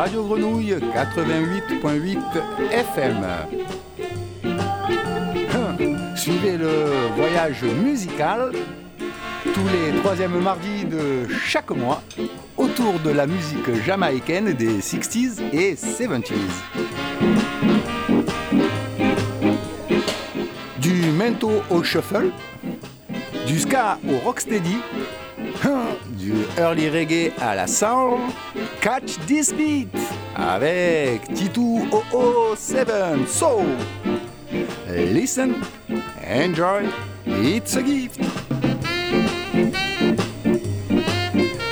Radio Grenouille 88.8 FM. Hum, Suivez le voyage musical tous les troisièmes mardis de chaque mois autour de la musique jamaïcaine des 60s et 70s. Du mento au shuffle, du ska au rocksteady, hein, du early reggae à la soul, catch this beat avec Titu 007 So, listen, enjoy, it's a gift.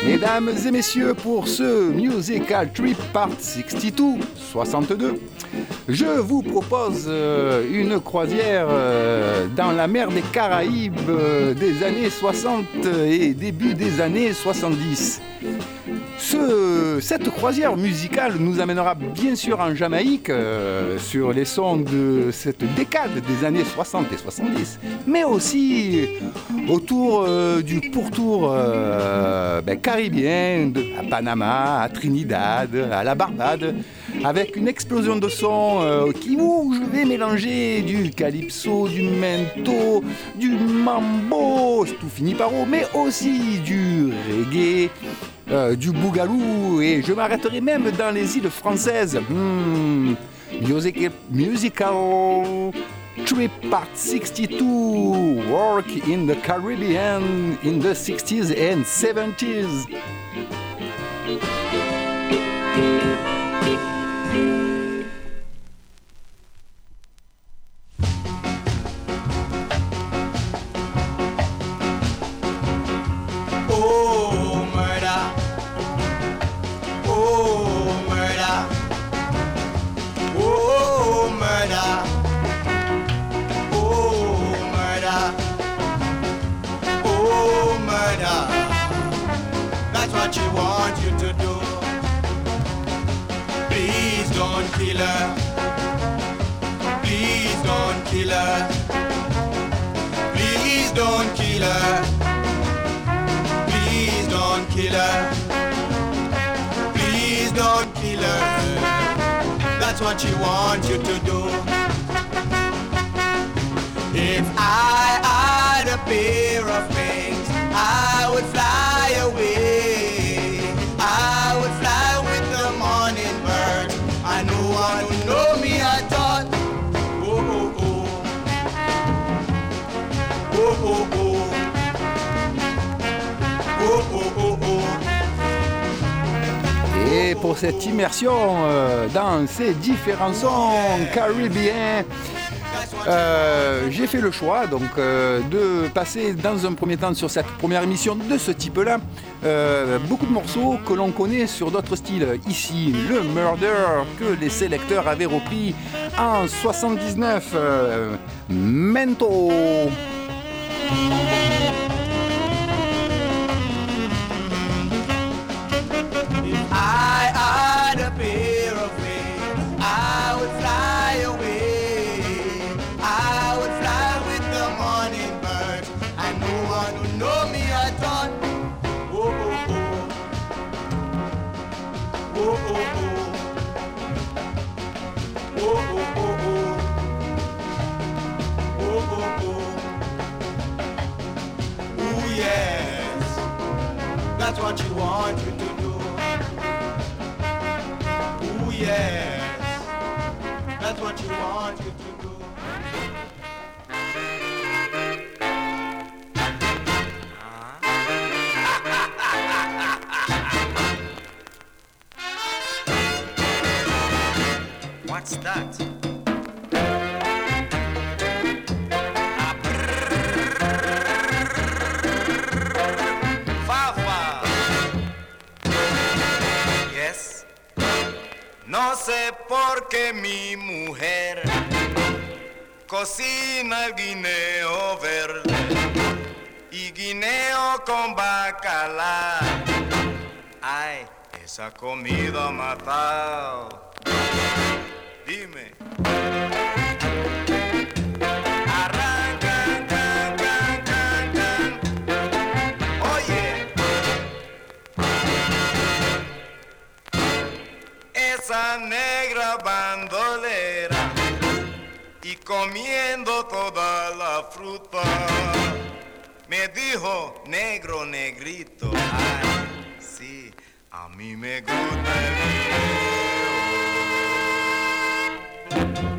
Mesdames et messieurs, pour ce Musical Trip Part 62, 62, je vous propose euh, une croisière euh, dans la mer des Caraïbes euh, des années 60 et début des années 70. Ce- cette croisière musicale nous amènera bien sûr en Jamaïque, euh, sur les sons de cette décade des années 60 et 70, mais aussi autour euh, du pourtour euh, ben, caribien, de, à Panama, à Trinidad, à la Barbade, avec une explosion de sons euh, qui, où je vais mélanger du calypso, du mento, du mambo, tout finit par O, mais aussi du reggae, euh, du bougalou, et je m'arrêterai même dans les îles françaises. Hmm, music- musical Trip Part 62 Work in the Caribbean in the 60s and 70s. Différents sons caribéens, euh, j'ai fait le choix donc euh, de passer dans un premier temps sur cette première émission de ce type-là euh, beaucoup de morceaux que l'on connaît sur d'autres styles. Ici, le Murder que les sélecteurs avaient repris en 79, euh, Mento. Yes. No sé por qué mi mujer cocina el guineo verde y guineo con bacala. Ay, esa comida matado. Negra bandolera y comiendo toda la fruta. Me dijo negro, negrito. Ay, sí, a mí me gusta el.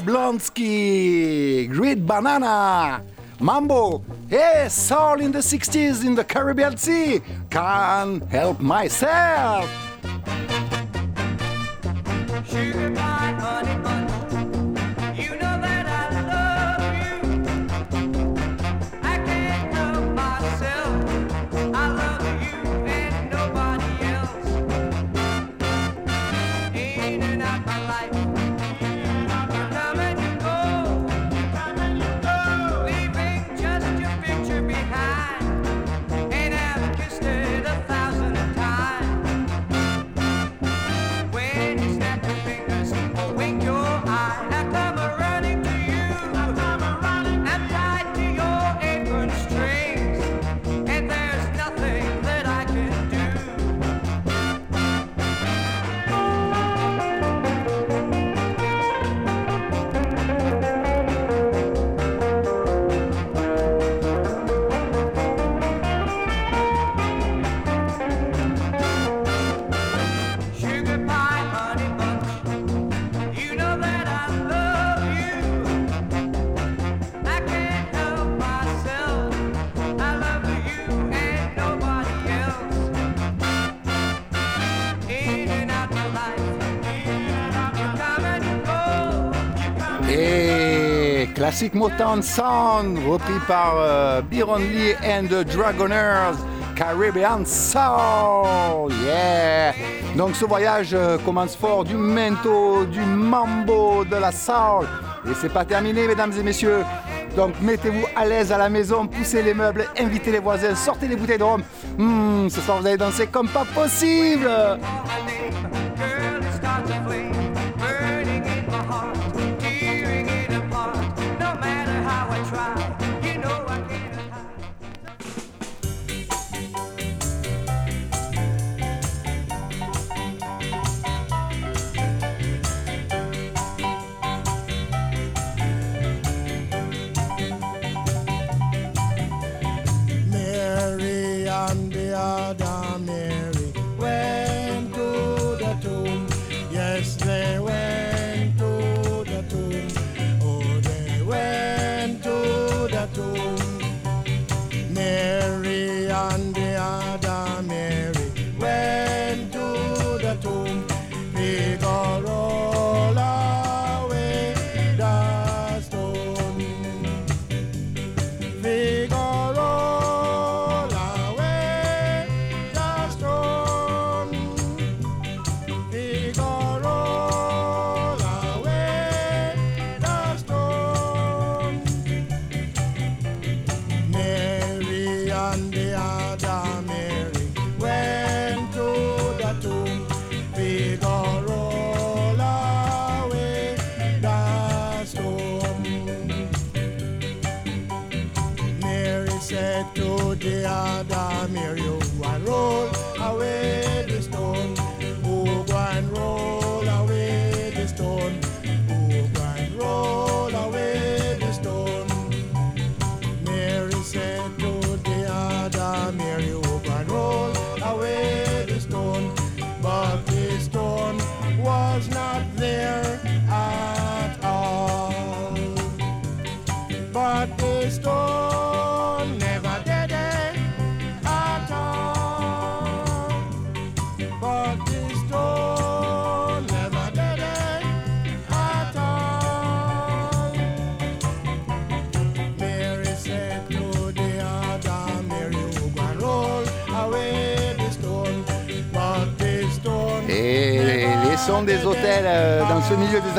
Sir Jablonski, Great Banana, Mambo, hey, Soul in the 60s in the Caribbean Sea, can't help myself. Classique Motown Sound, repris par euh, Byron Lee and the Dragoners, Caribbean Soul, yeah! Donc ce voyage euh, commence fort du mento, du mambo, de la soul. Et c'est pas terminé, mesdames et messieurs. Donc mettez-vous à l'aise à la maison, poussez les meubles, invitez les voisins, sortez les bouteilles de rhum. Hmm, ce soir vous allez danser comme pas possible.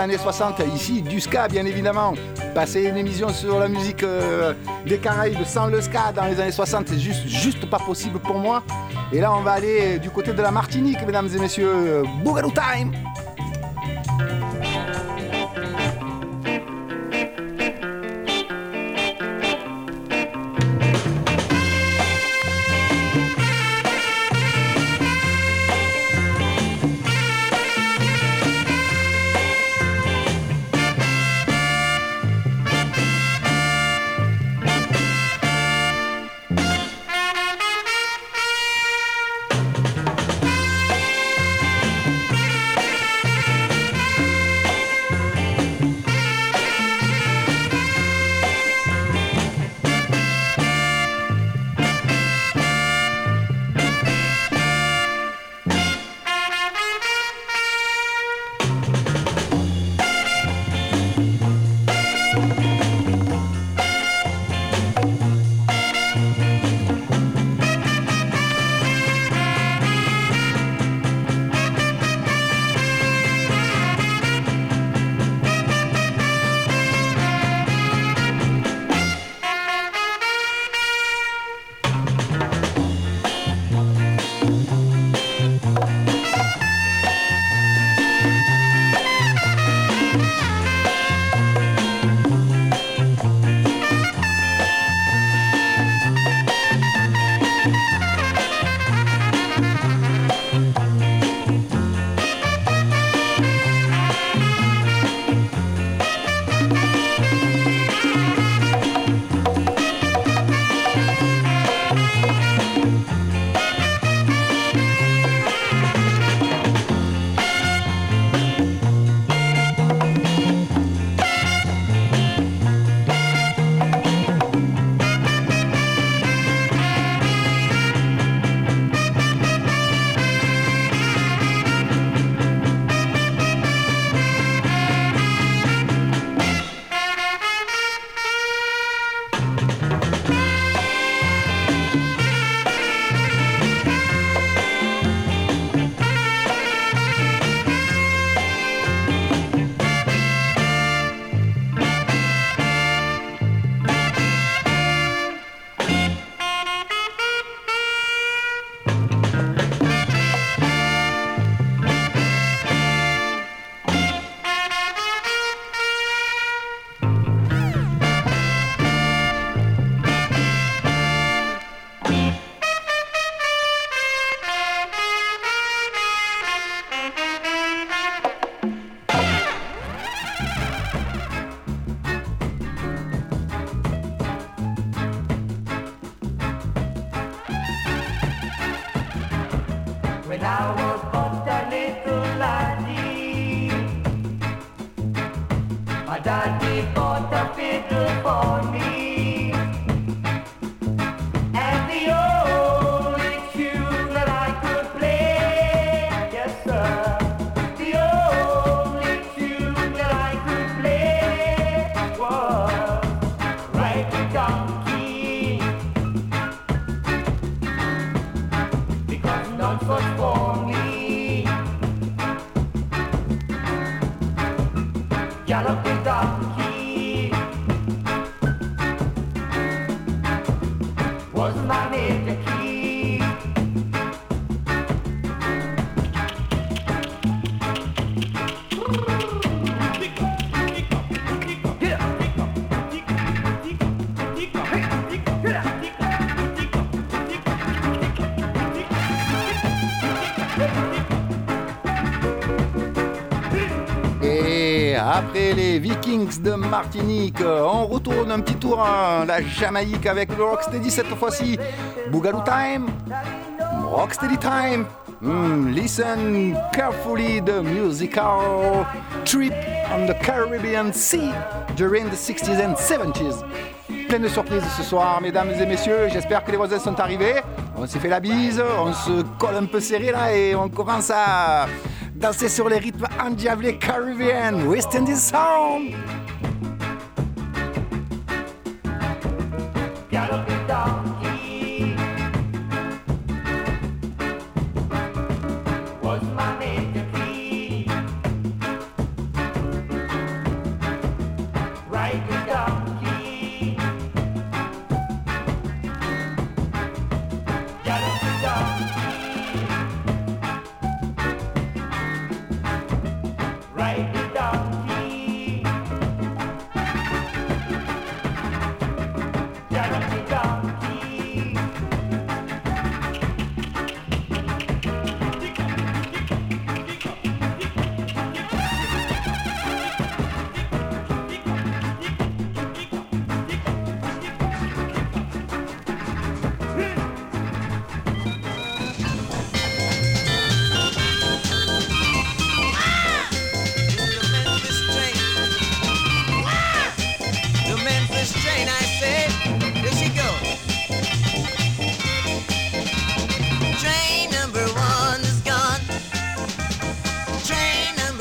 années 60, ici du ska bien évidemment. Passer une émission sur la musique euh, des Caraïbes sans le ska dans les années 60, c'est juste, juste pas possible pour moi. Et là on va aller du côté de la Martinique, mesdames et messieurs. Bougaloo Time les Vikings de Martinique. Euh, on retourne un petit tour à la Jamaïque avec le Rocksteady cette fois-ci. Boogaloo Time, Rocksteady Time. Hmm, listen carefully the musical trip on the Caribbean Sea during the 60s and 70s. Pleine de surprises ce soir, mesdames et messieurs. J'espère que les voisins sont arrivés. On s'est fait la bise, on se colle un peu serré là et on commence à danser sur les rythmes endiablés caribéens, West Indies Sound.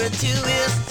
number two is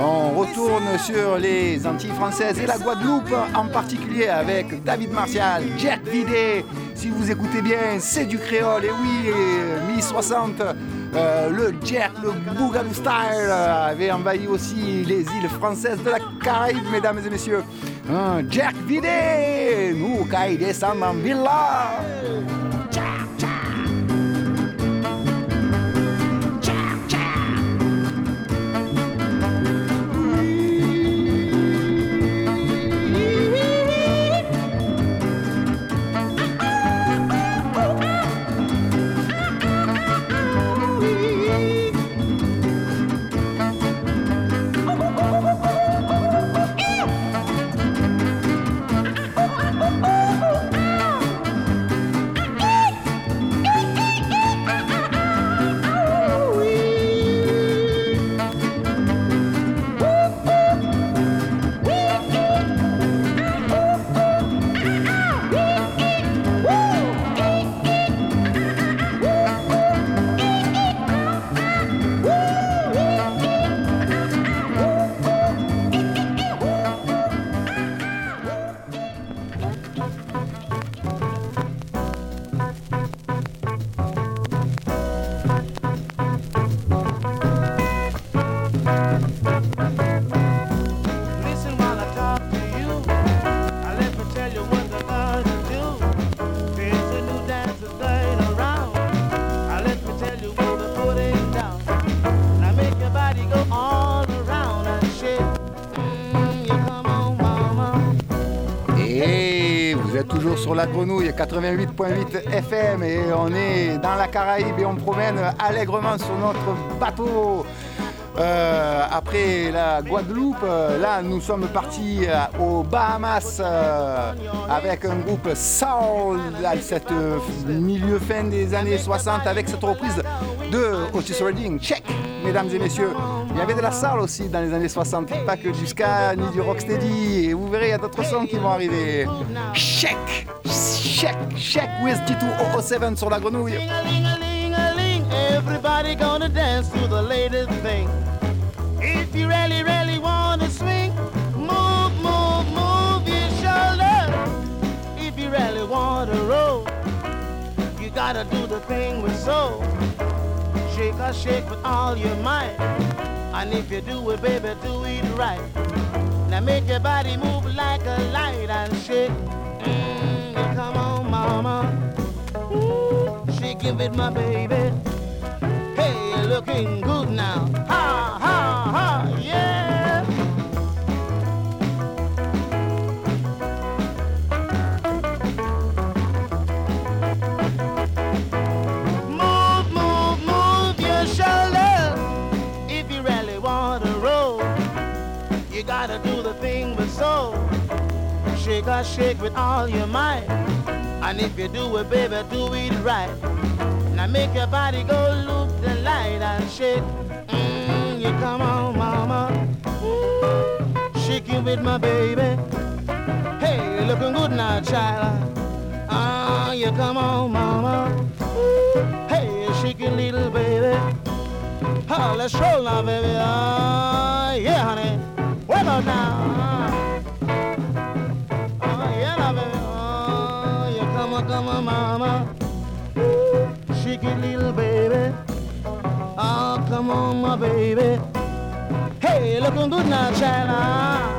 On retourne sur les Antilles françaises et la Guadeloupe, en particulier avec David Martial, Jack Vidé. Si vous écoutez bien, c'est du créole, et oui, mi-60. Euh, le Jack, le Boogaloo Style avait envahi aussi les îles françaises de la Caraïbe, mesdames et messieurs. Un Jack Vidé, nous, descend en. Sur la grenouille 88.8 FM et on est dans la Caraïbe et on promène allègrement sur notre bateau. Euh, après la Guadeloupe, euh, là nous sommes partis euh, aux Bahamas avec un groupe Soul, cette milieu fin des années 60 avec cette reprise de Otis Redding. Check, mesdames et messieurs. Il y avait de la soul aussi dans les années 60, pas que du ska ni du rocksteady. Et vous verrez, il y a d'autres sons qui vont arriver. Check, check, check with T2007 sur la grenouille. Everybody gonna dance to the latest thing. If you really, really wanna swing, move, move, move your shoulder. If you really wanna roll, you gotta do the thing with soul. Shake or shake with all your might. And if you do it, baby, do it right. Now make your body move like a light and shake. Mm, come on, mama. Shake it my baby. Hey, looking good now. Ha, ha, ha, yeah. Move, move, move your shoulders. If you really want to roll, you gotta do the thing with soul. Shake shake with all your might. And if you do it, baby, do it right. Now make your body go loop the light and shake. Mm, you come on, mama. Ooh, shake it with my baby. Hey, you looking good now, child. Ah, you come on, mama. Ooh, hey, shake it, little baby. Oh, let's roll now, baby. Ah, yeah, honey. Work out now. Baby. Hey, looking good now, China.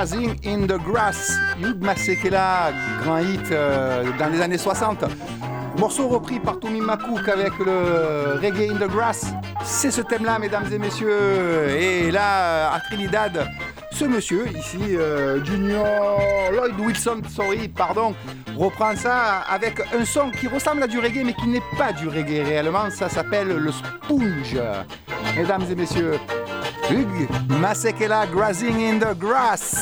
Grazing in the Grass, Hugh Masekela, grand hit euh, dans les années 60. Morceau repris par Tommy McCook avec le Reggae in the Grass. C'est ce thème-là, mesdames et messieurs. Et là, à Trinidad, ce monsieur ici, euh, Junior Lloyd Wilson, sorry, pardon, reprend ça avec un son qui ressemble à du reggae, mais qui n'est pas du reggae réellement. Ça s'appelle le sponge. Mesdames et messieurs, Hugues Masekela Grazing in the Grass.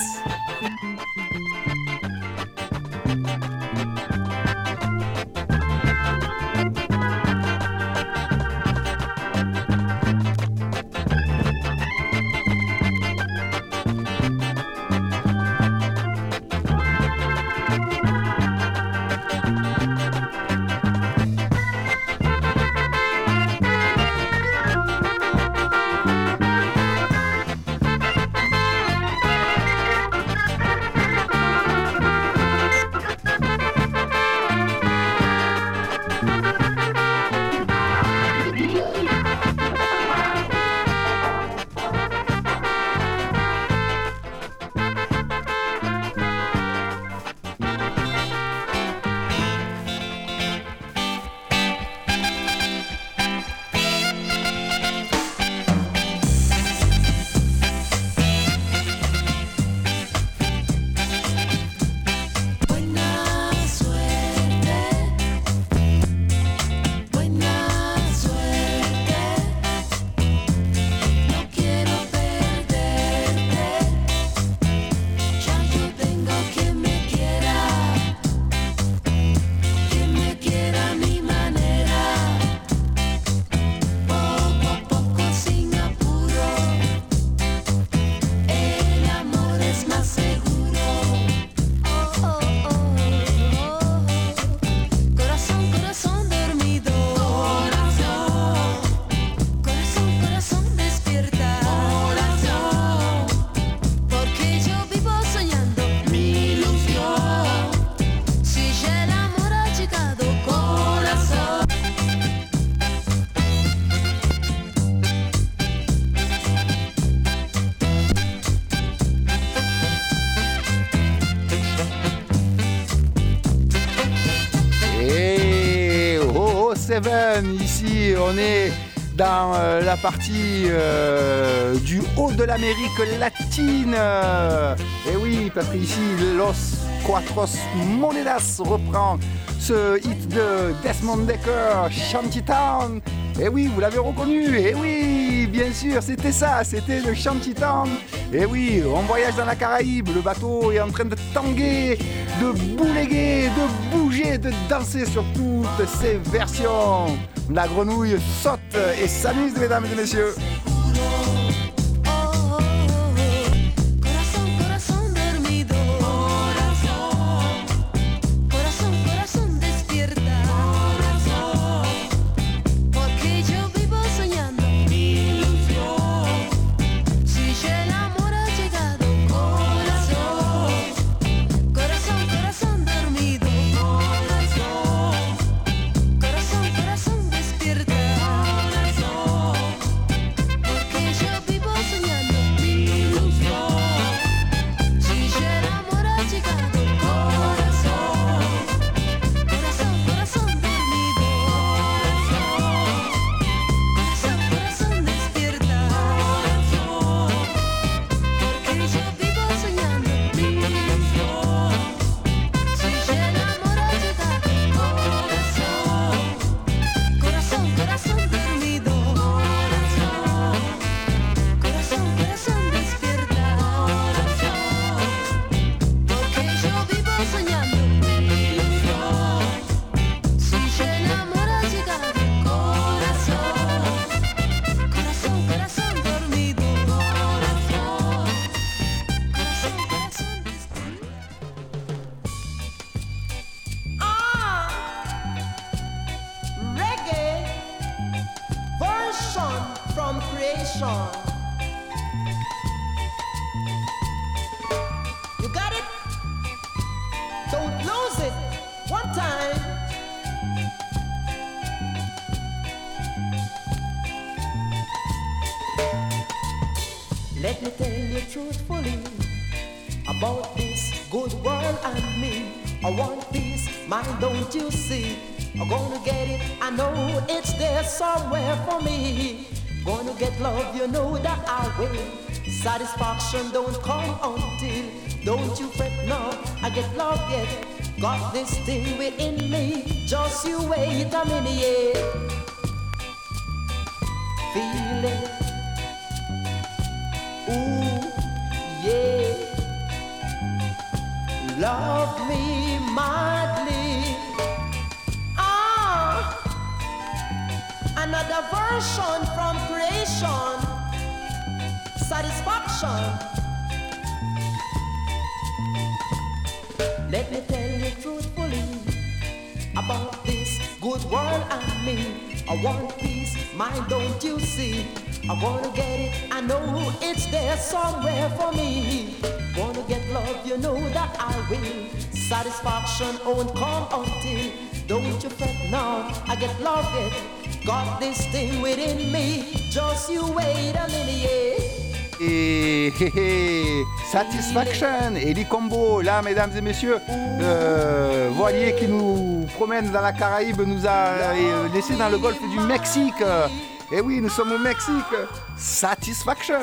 Ici on est dans euh, la partie euh, du haut de l'Amérique latine. Et oui, parce qu'ici Los Cuatros Monedas reprend ce hit de Desmond Decker, Shantytown. Et oui, vous l'avez reconnu. Et oui, bien sûr, c'était ça, c'était le Shantytown. Et oui, on voyage dans la Caraïbe, le bateau est en train de tanguer, de bouléguer, de bouger, de danser sur toutes ces versions. La grenouille saute et s'amuse, mesdames et messieurs. Let me tell you truthfully about this good world and me. I want peace, mind, don't you see? I'm gonna get it, I know it's there somewhere for me. Gonna get love, you know that I will. Satisfaction don't come until, don't you fret now, I get love yet. Got this thing within me, just you wait a minute. Feel it. Love me madly. Ah, another version from creation. Satisfaction. Let me tell you truthfully about this good world and me. I want peace, mind, don't you see? I wanna get it, I know it's there somewhere for me. Wanna get love, you know that I will. Satisfaction won't come until, don't you fret now, I get love it. Got this thing within me, just you wait a minute. Et Satisfaction et les combos, là, mesdames et messieurs, euh, Voilier qui nous promène dans la Caraïbe nous a euh, laissé dans le golfe du Mexique. Et oui, nous sommes au Mexique. Satisfaction,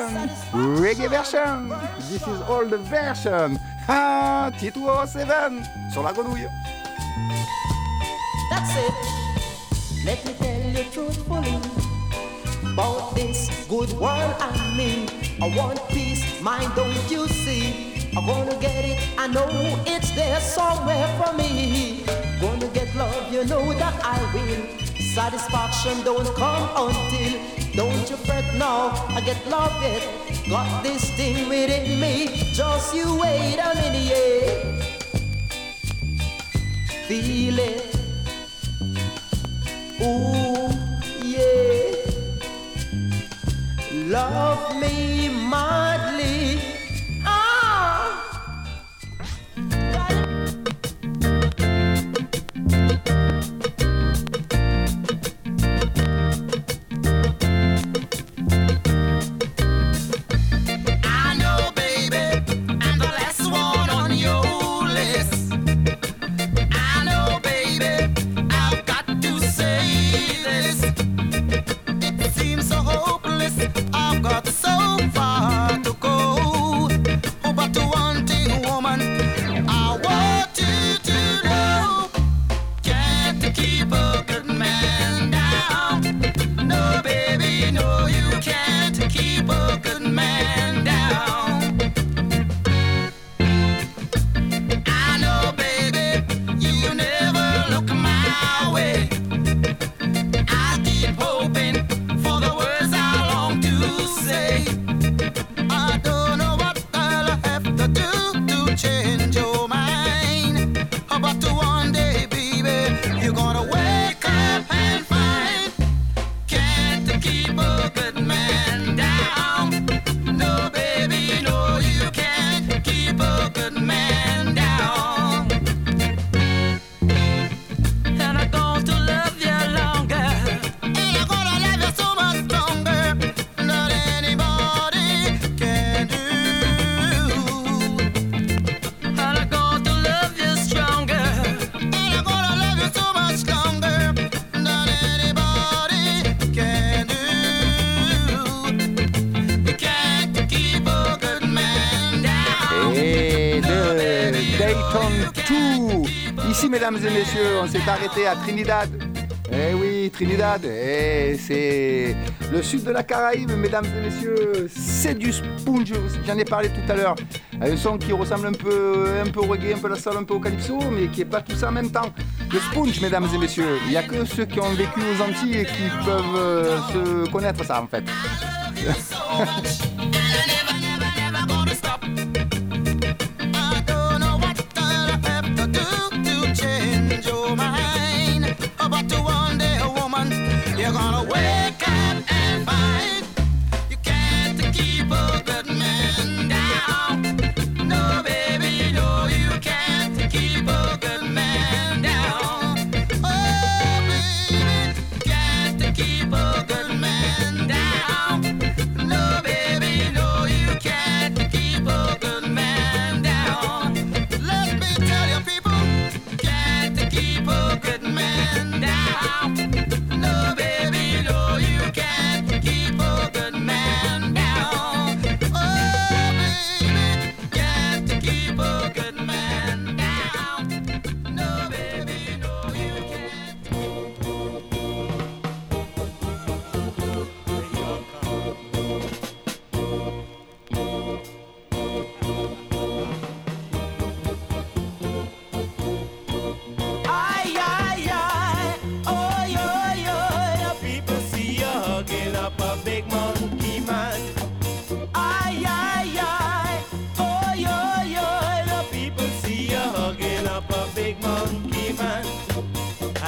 reggae version. This is all the version. Ah, Tito 7 sur la grenouille. That's it. Let me tell you about this good world and me. I want peace, mind, don't you see? I wanna get it, I know it's there somewhere for me. Gonna get love, you know that I will. Satisfaction don't come until, don't you fret now, I get love it. Got this thing within me, just you wait a minute. Feel it. Ooh, Love me madly. Ici, mesdames et messieurs, on s'est arrêté à Trinidad. Eh oui, Trinidad, eh, c'est le sud de la Caraïbe, mesdames et messieurs. C'est du sponge, j'en ai parlé tout à l'heure. Un son qui ressemble un peu, un peu au reggae, un peu à la soul, un peu au calypso, mais qui est pas tout ça en même temps. Le sponge, mesdames et messieurs, il n'y a que ceux qui ont vécu aux Antilles qui peuvent euh, se connaître ça en fait.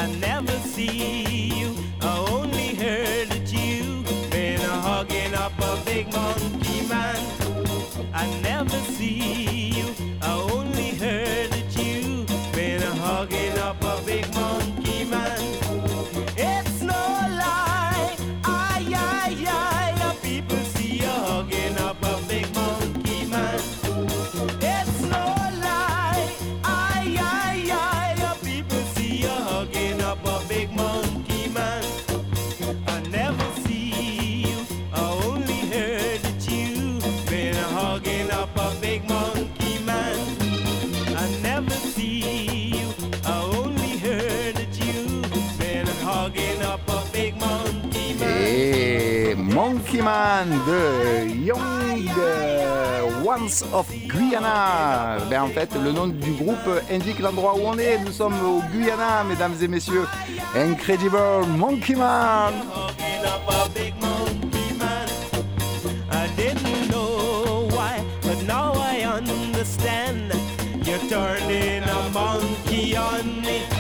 I never see. De Young euh, Ones of Guyana. Ben, en fait, le nom du groupe indique l'endroit où on est. Nous sommes au Guyana, mesdames et messieurs. Incredible Monkey Man. Turning a monkey on me.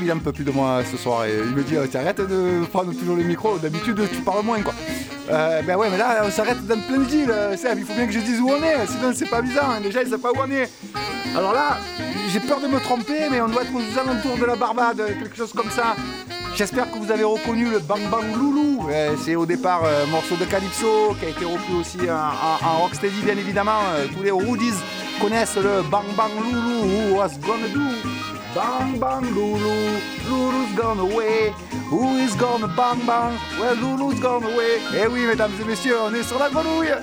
Il en peut plus de moi ce soir. Et il me dit, oh, t'arrêtes de prendre toujours le micro. D'habitude, tu parles moins, quoi. Euh, ben ouais, mais là, on s'arrête dans plein de deal, Seb. Il faut bien que je dise où on est, sinon c'est pas bizarre. hein. Déjà, il sait pas où on est. Alors là, j'ai peur de me tromper, mais on doit être aux alentours de la Barbade, quelque chose comme ça. J'espère que vous avez reconnu le Bang Bang Loulou. Euh, c'est au départ un morceau de Calypso qui a été repris aussi en, rocksteady, bien évidemment. Euh, tous les Rudies connaissent le Bang Bang Loulou. Who was gonna do? Bang Bang Loulou. Loulou's gone away. Who is gonna bang bang? Well, Loulou's gone away. Eh oui, mesdames et messieurs, on est sur la grenouille.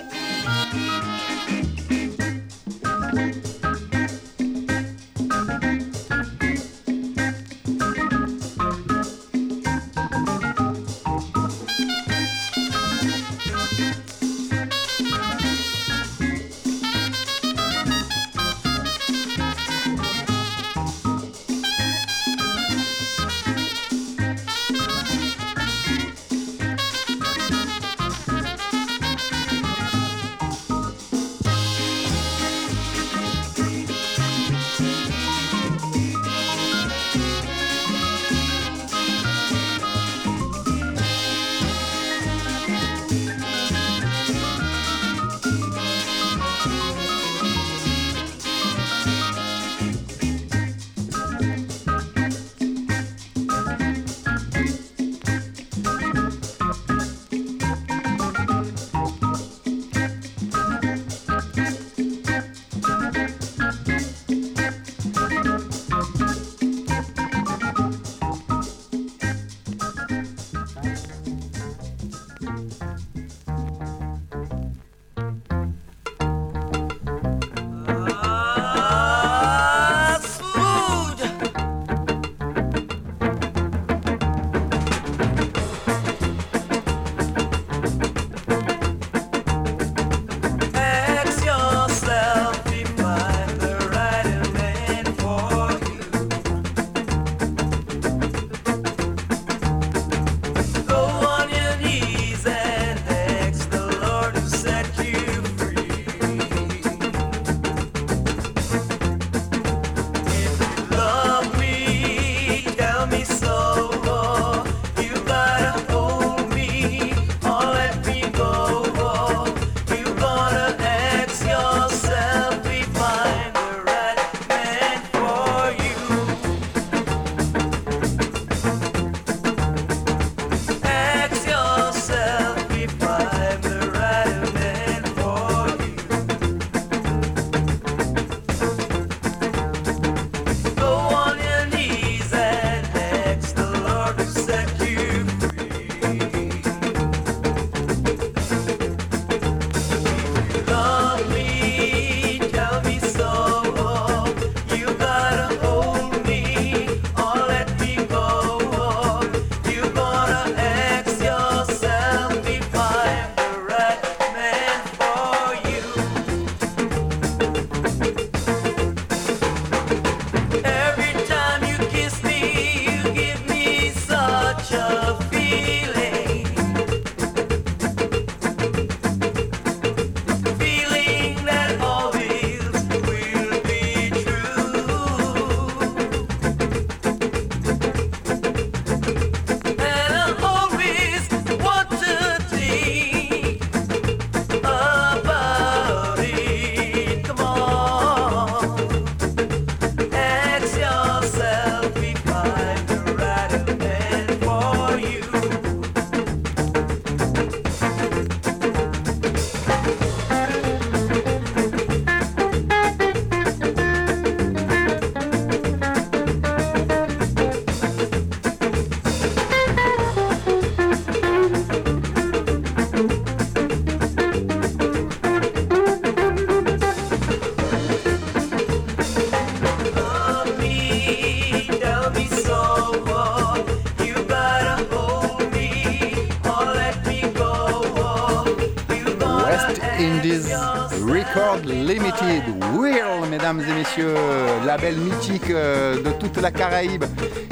Euh, de toute la Caraïbe,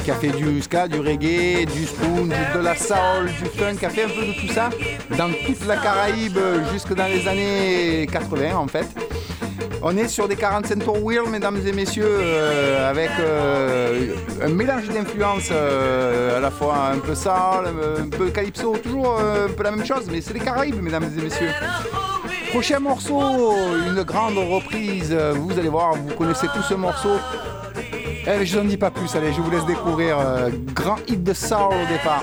qui a fait du ska, du reggae, du spoon, de la soul, du funk, qui a fait un peu de tout ça dans toute la Caraïbe euh, jusque dans les années 80 en fait. On est sur des 45 tours wheel, mesdames et messieurs, euh, avec un mélange d'influences à la fois un peu soul, un peu calypso, toujours un peu la même chose, mais c'est les Caraïbes, mesdames et messieurs. Prochain morceau, une grande reprise. Vous allez voir, vous connaissez tout ce morceau. Eh, je n'en dis pas plus, allez, je vous laisse découvrir. euh, grand hit de soul au départ.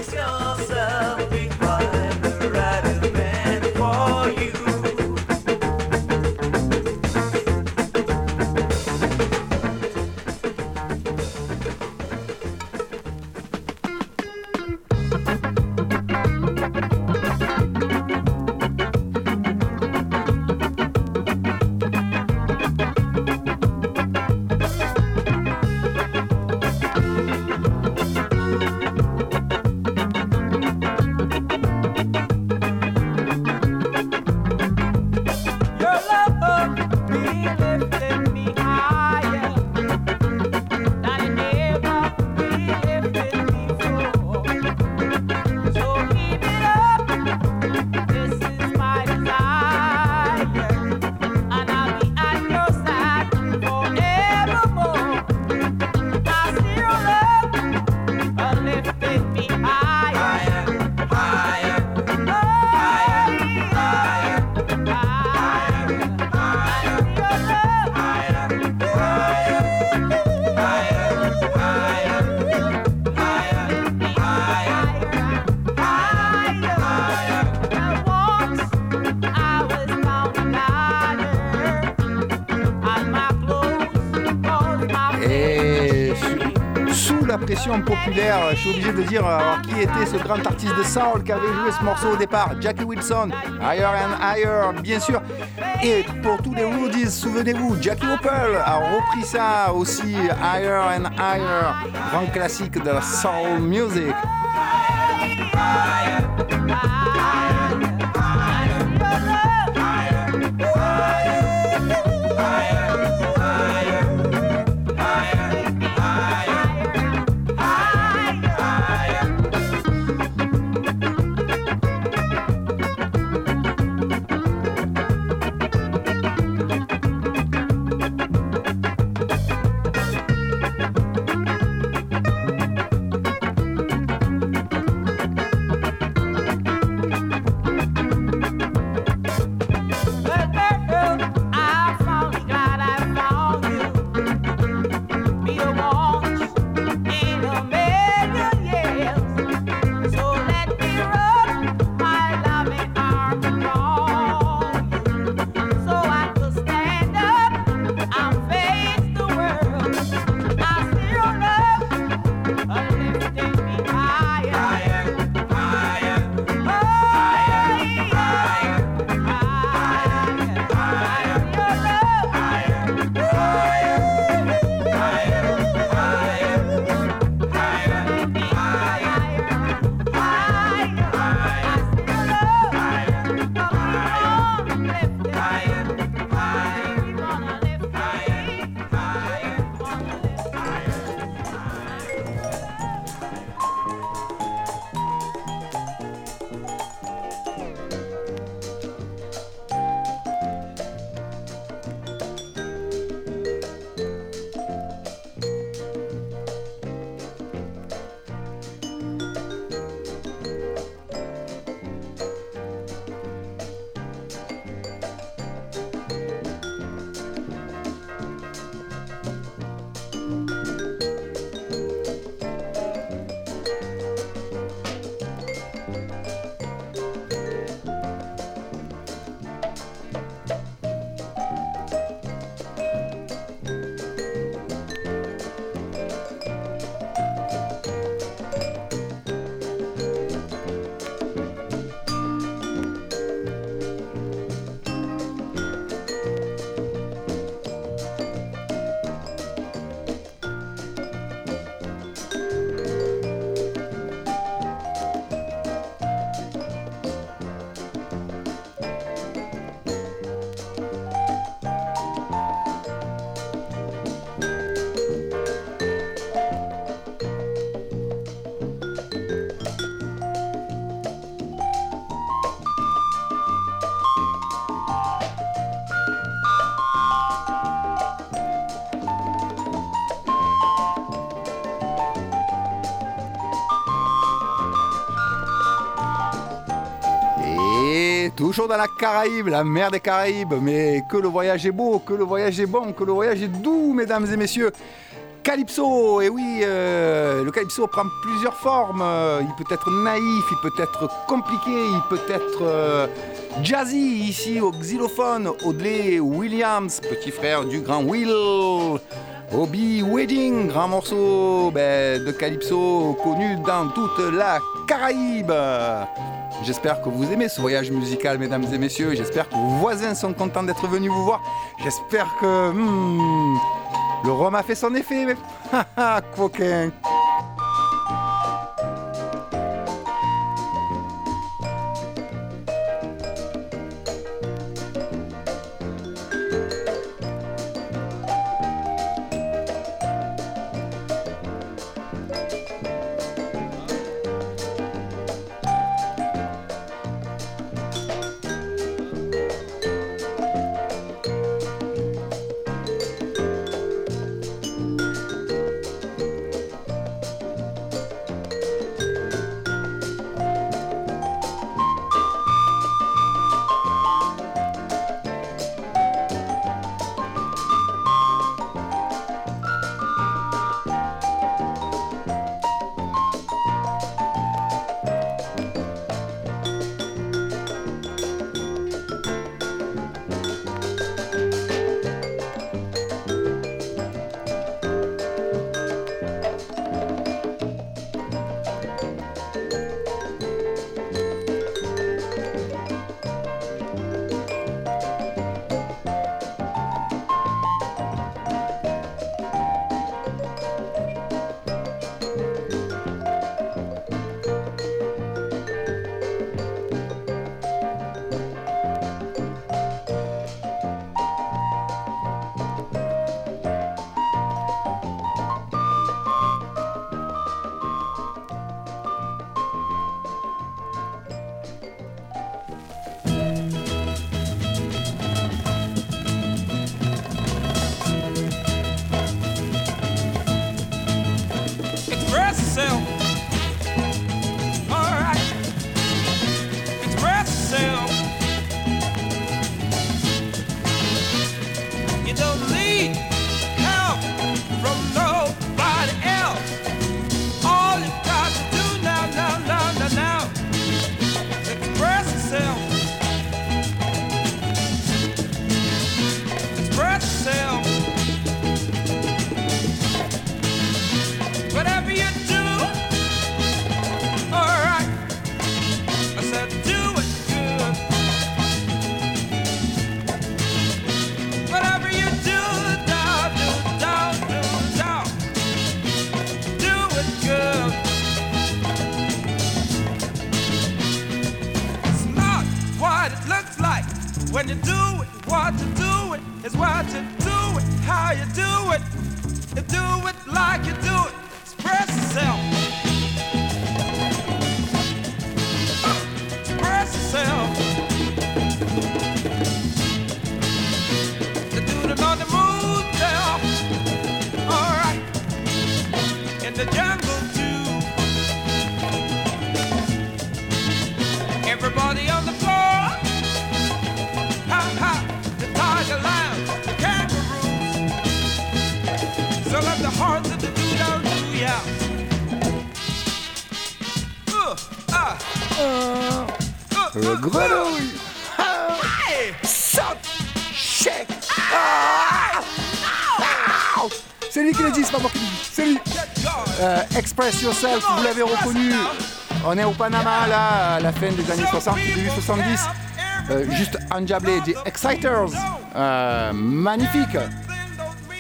De dire euh, alors, qui était ce grand artiste de soul qui avait joué ce morceau au départ. Jackie Wilson, Higher and Higher, bien sûr. Et pour tous les Rudies, souvenez-vous, Jackie Opel a repris ça aussi, Higher and Higher, grand classique de la soul music. Dans la Caraïbe, la mer des Caraïbes. Mais que le voyage est beau, que le voyage est bon, que le voyage est doux, mesdames et messieurs. Calypso, et oui, euh, le calypso prend plusieurs formes. Euh, Il peut être naïf, il peut être compliqué, il peut être euh, jazzy. Ici au xylophone, Audley Williams, petit frère du grand Will. Obi Wedding, grand morceau ben, de calypso connu dans toute la Caraïbe. J'espère que vous aimez ce voyage musical, mesdames et messieurs. J'espère que vos voisins sont contents d'être venus vous voir. J'espère que hmm, le rhum a fait son effet. Mais... Haha, coquin. Express Yourself, vous l'avez reconnu. On est au Panama là, à la fin des années 60, début 70. Euh, juste endiablé, des Exciters. Euh, magnifique.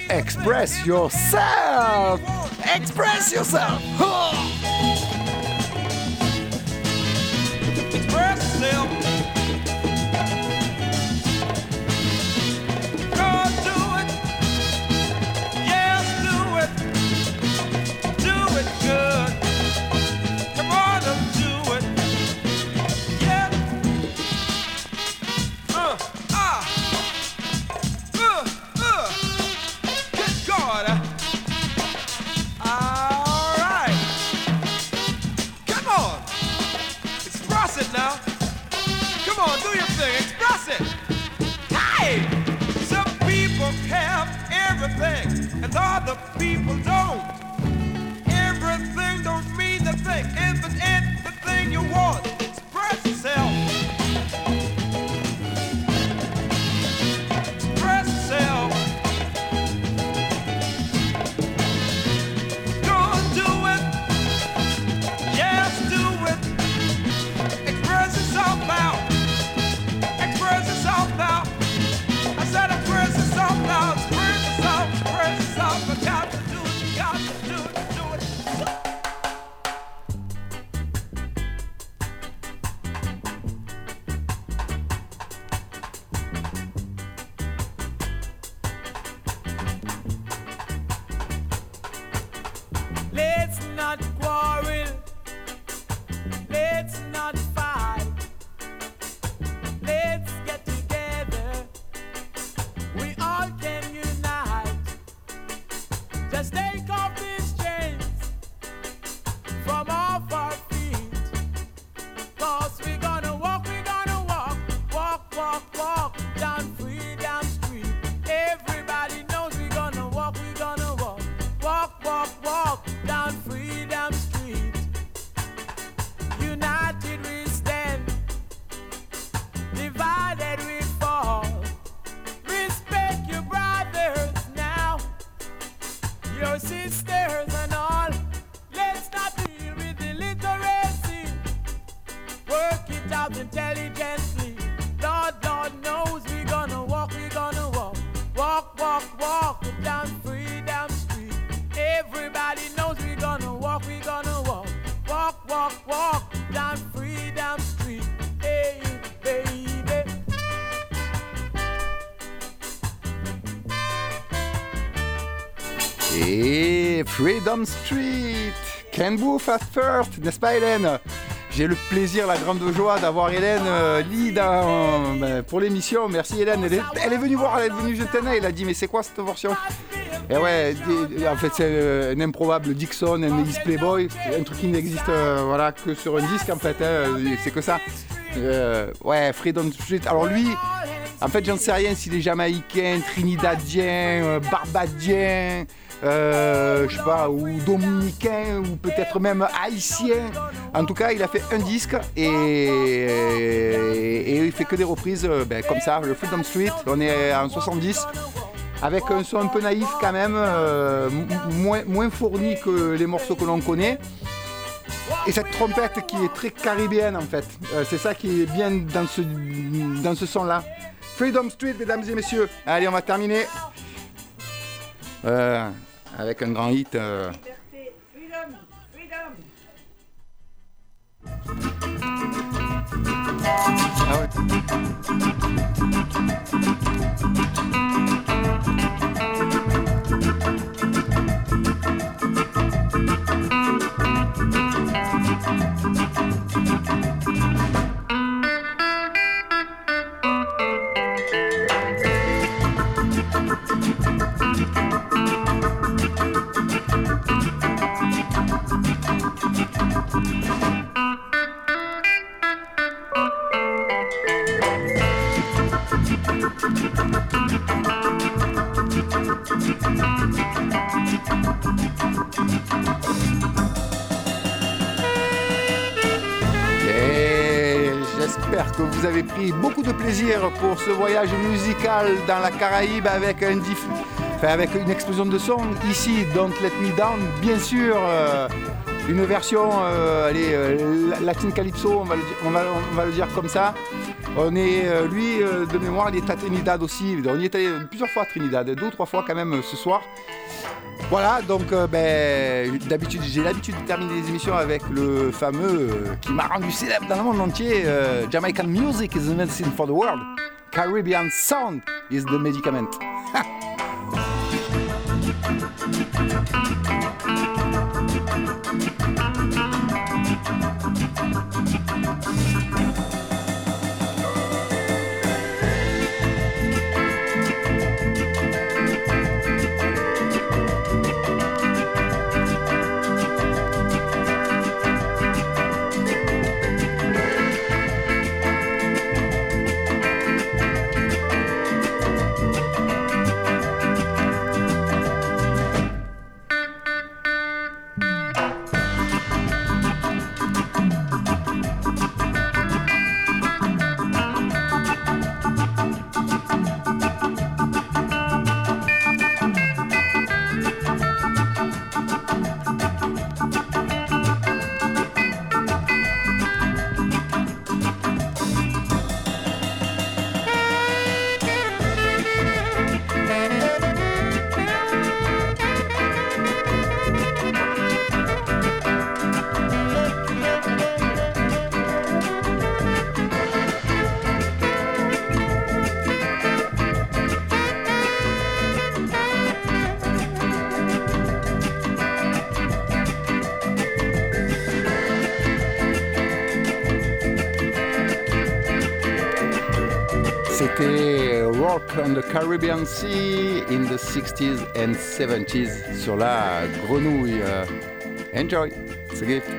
Express Yourself. Express Yourself. Oh. Express yourself. Freedom Street, Can Boo Fast First, n'est-ce pas Hélène? J'ai le plaisir, la grande joie d'avoir Hélène euh, Lee dans- ben, pour l'émission. Merci Hélène. Elle est, venue voir, elle est venue jeter un. Elle a dit mais c'est quoi cette version? Et ouais, en fait c'est euh, un improbable Dixon, un Ellis Playboy, un truc qui n'existe euh, voilà que sur un disque en fait. hein, c'est que ça. Euh, ouais, Freedom Street. Alors lui, en fait, j'en sais rien s'il est jamaïcain, trinidadien, euh, barbadien, euh, je sais pas, ou dominicain, ou peut-être même haïtien. En tout cas, il a fait un disque et, il fait que des reprises euh, ben, comme ça, le Freedom Street. On est en 70 avec un son un peu naïf quand même, moins, fourni que les morceaux que l'on connaît. Et cette trompette qui est très caribéenne en fait. C'est ça qui est bien dans ce, dans ce son-là. Freedom Street, mesdames et messieurs. Allez, on va terminer. Euh, avec un grand hit. euh. Ah ouais. J'espère que vous avez pris beaucoup de plaisir pour ce voyage musical dans la Caraïbe avec un diff- avec une explosion de son. Ici, Don't Let Me Down, bien sûr, euh, une version euh, allez, euh, la- latine calypso, on va, le dire, on, va, le dire comme ça. On est, euh, lui, de mémoire, il est à Trinidad aussi. On y est allé plusieurs fois à Trinidad, deux ou trois fois quand même ce soir. Voilà, donc euh, ben, d'habitude, j'ai l'habitude de terminer les émissions avec le fameux euh, qui m'a rendu célèbre dans le monde entier euh, Jamaican music is the medicine for the world. Caribbean sound is the medicament. on the Caribbean Sea in the 60s and 70s sur la grenouille. Euh, Enjoy, it's a gift.